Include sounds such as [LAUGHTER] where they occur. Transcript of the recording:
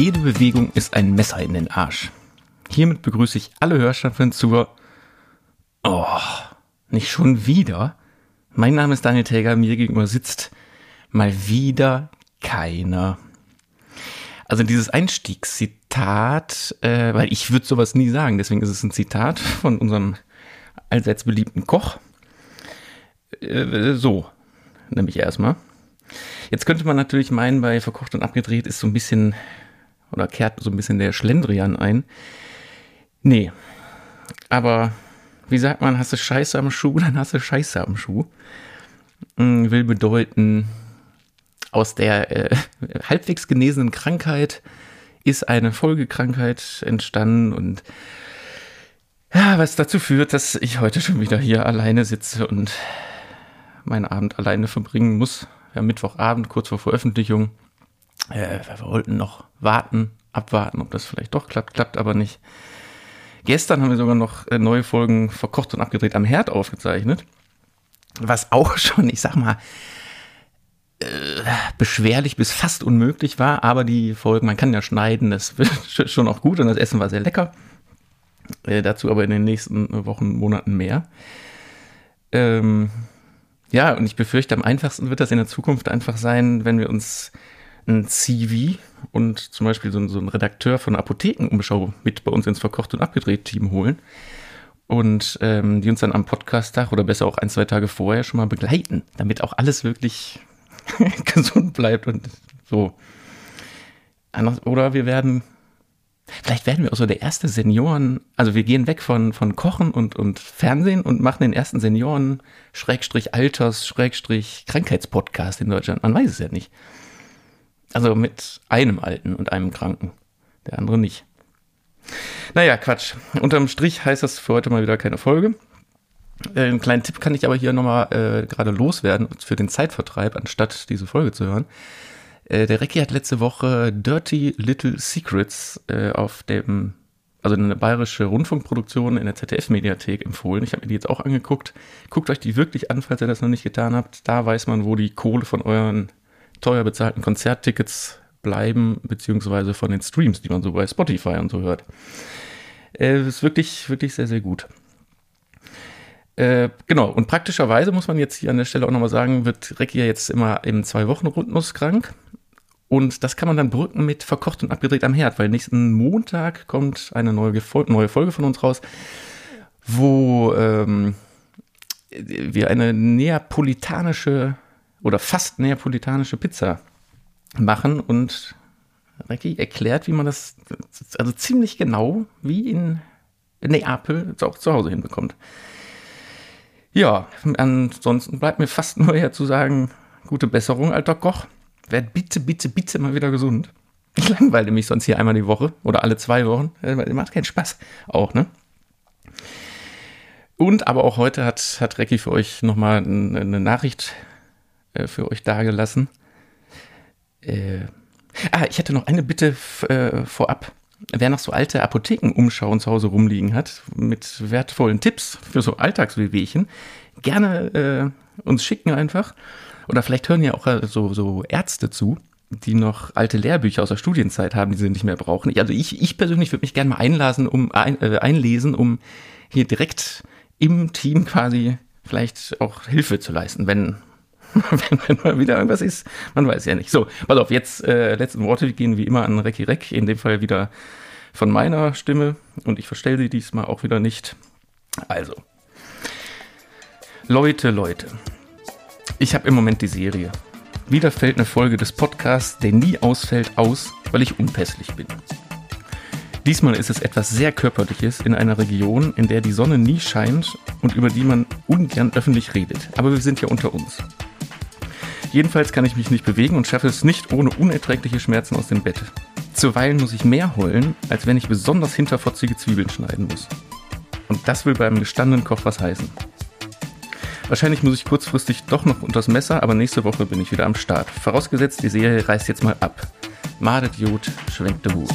Jede Bewegung ist ein Messer in den Arsch. Hiermit begrüße ich alle Hörstaffeln zur. Oh, nicht schon wieder? Mein Name ist Daniel Täger, mir gegenüber sitzt mal wieder keiner. Also dieses Einstiegszitat, äh, weil ich würde sowas nie sagen, deswegen ist es ein Zitat von unserem allseits beliebten Koch. Äh, so, nämlich erstmal. Jetzt könnte man natürlich meinen, bei Verkocht und Abgedreht ist so ein bisschen, oder kehrt so ein bisschen der Schlendrian ein. Nee. Aber, wie sagt man, hast du Scheiße am Schuh, [LAUGHS] dann hast du Scheiße am Schuh. Hm, will bedeuten, aus der äh, halbwegs genesenen Krankheit ist eine Folgekrankheit entstanden und ja, was dazu führt, dass ich heute schon wieder hier alleine sitze und meinen Abend alleine verbringen muss. Ja, Mittwochabend, kurz vor Veröffentlichung. Äh, wir wollten noch warten, abwarten, ob das vielleicht doch klappt, klappt aber nicht. Gestern haben wir sogar noch äh, neue Folgen verkocht und abgedreht am Herd aufgezeichnet. Was auch [LAUGHS] schon, ich sag mal, äh, beschwerlich bis fast unmöglich war, aber die Folgen, man kann ja schneiden, das [LAUGHS] wird schon auch gut und das Essen war sehr lecker. Äh, dazu aber in den nächsten Wochen, Monaten mehr. Ähm, ja, und ich befürchte, am einfachsten wird das in der Zukunft einfach sein, wenn wir uns ein CV und zum Beispiel so, so einen Redakteur von Apothekenumschau mit bei uns ins Verkocht und Abgedreht-Team holen und ähm, die uns dann am Podcast-Tag oder besser auch ein, zwei Tage vorher schon mal begleiten, damit auch alles wirklich [LAUGHS] gesund bleibt und so. Oder wir werden Vielleicht werden wir auch so der erste Senioren, also wir gehen weg von, von Kochen und, und Fernsehen und machen den ersten Senioren, Schrägstrich Alters, Schrägstrich Krankheitspodcast in Deutschland. Man weiß es ja nicht. Also mit einem Alten und einem Kranken. Der andere nicht. Naja, Quatsch. Unterm Strich heißt das für heute mal wieder keine Folge. Äh, einen kleinen Tipp kann ich aber hier nochmal äh, gerade loswerden für den Zeitvertreib, anstatt diese Folge zu hören. Äh, der Recki hat letzte Woche Dirty Little Secrets äh, auf dem, also eine bayerische Rundfunkproduktion in der ZDF-Mediathek empfohlen. Ich habe mir die jetzt auch angeguckt. Guckt euch die wirklich an, falls ihr das noch nicht getan habt. Da weiß man, wo die Kohle von euren teuer bezahlten Konzerttickets bleiben, beziehungsweise von den Streams, die man so bei Spotify und so hört. Äh, ist wirklich, wirklich sehr, sehr gut. Äh, genau, und praktischerweise muss man jetzt hier an der Stelle auch nochmal sagen, wird Recki ja jetzt immer im Zwei-Wochen-Rhythmus krank. Und das kann man dann brücken mit verkocht und abgedreht am Herd, weil nächsten Montag kommt eine neue, neue Folge von uns raus, wo ähm, wir eine neapolitanische oder fast neapolitanische Pizza machen und Recki erklärt, wie man das also ziemlich genau wie in Neapel auch zu Hause hinbekommt. Ja, ansonsten bleibt mir fast nur her zu sagen, gute Besserung, alter Koch. Werd bitte, bitte, bitte mal wieder gesund. Ich langweile mich sonst hier einmal die Woche oder alle zwei Wochen. Äh, macht keinen Spaß. Auch, ne? Und aber auch heute hat, hat Recki für euch nochmal eine Nachricht äh, für euch dargelassen. Äh, ah, ich hätte noch eine Bitte äh, vorab. Wer noch so alte Apothekenumschauen zu Hause rumliegen hat, mit wertvollen Tipps für so Alltagswehwehchen, gerne äh, uns schicken einfach. Oder vielleicht hören ja auch äh, so, so Ärzte zu, die noch alte Lehrbücher aus der Studienzeit haben, die sie nicht mehr brauchen. Also ich, ich persönlich würde mich gerne mal einlasen, um ein, äh, einlesen, um hier direkt im Team quasi vielleicht auch Hilfe zu leisten, wenn, [LAUGHS] wenn, wenn mal wieder irgendwas ist. Man weiß ja nicht. So, pass auf, jetzt äh, letzten Worte gehen wie immer an Recki Reck, in dem Fall wieder von meiner Stimme und ich verstelle sie diesmal auch wieder nicht. Also, Leute, Leute. Ich habe im Moment die Serie. Wieder fällt eine Folge des Podcasts, der nie ausfällt, aus, weil ich unpässlich bin. Diesmal ist es etwas sehr Körperliches in einer Region, in der die Sonne nie scheint und über die man ungern öffentlich redet. Aber wir sind ja unter uns. Jedenfalls kann ich mich nicht bewegen und schaffe es nicht ohne unerträgliche Schmerzen aus dem Bett. Zuweilen muss ich mehr heulen, als wenn ich besonders hinterfotzige Zwiebeln schneiden muss. Und das will beim gestandenen Koch was heißen. Wahrscheinlich muss ich kurzfristig doch noch unters Messer, aber nächste Woche bin ich wieder am Start. Vorausgesetzt, die Serie reißt jetzt mal ab. Madet Jod, schwenkt der Hut.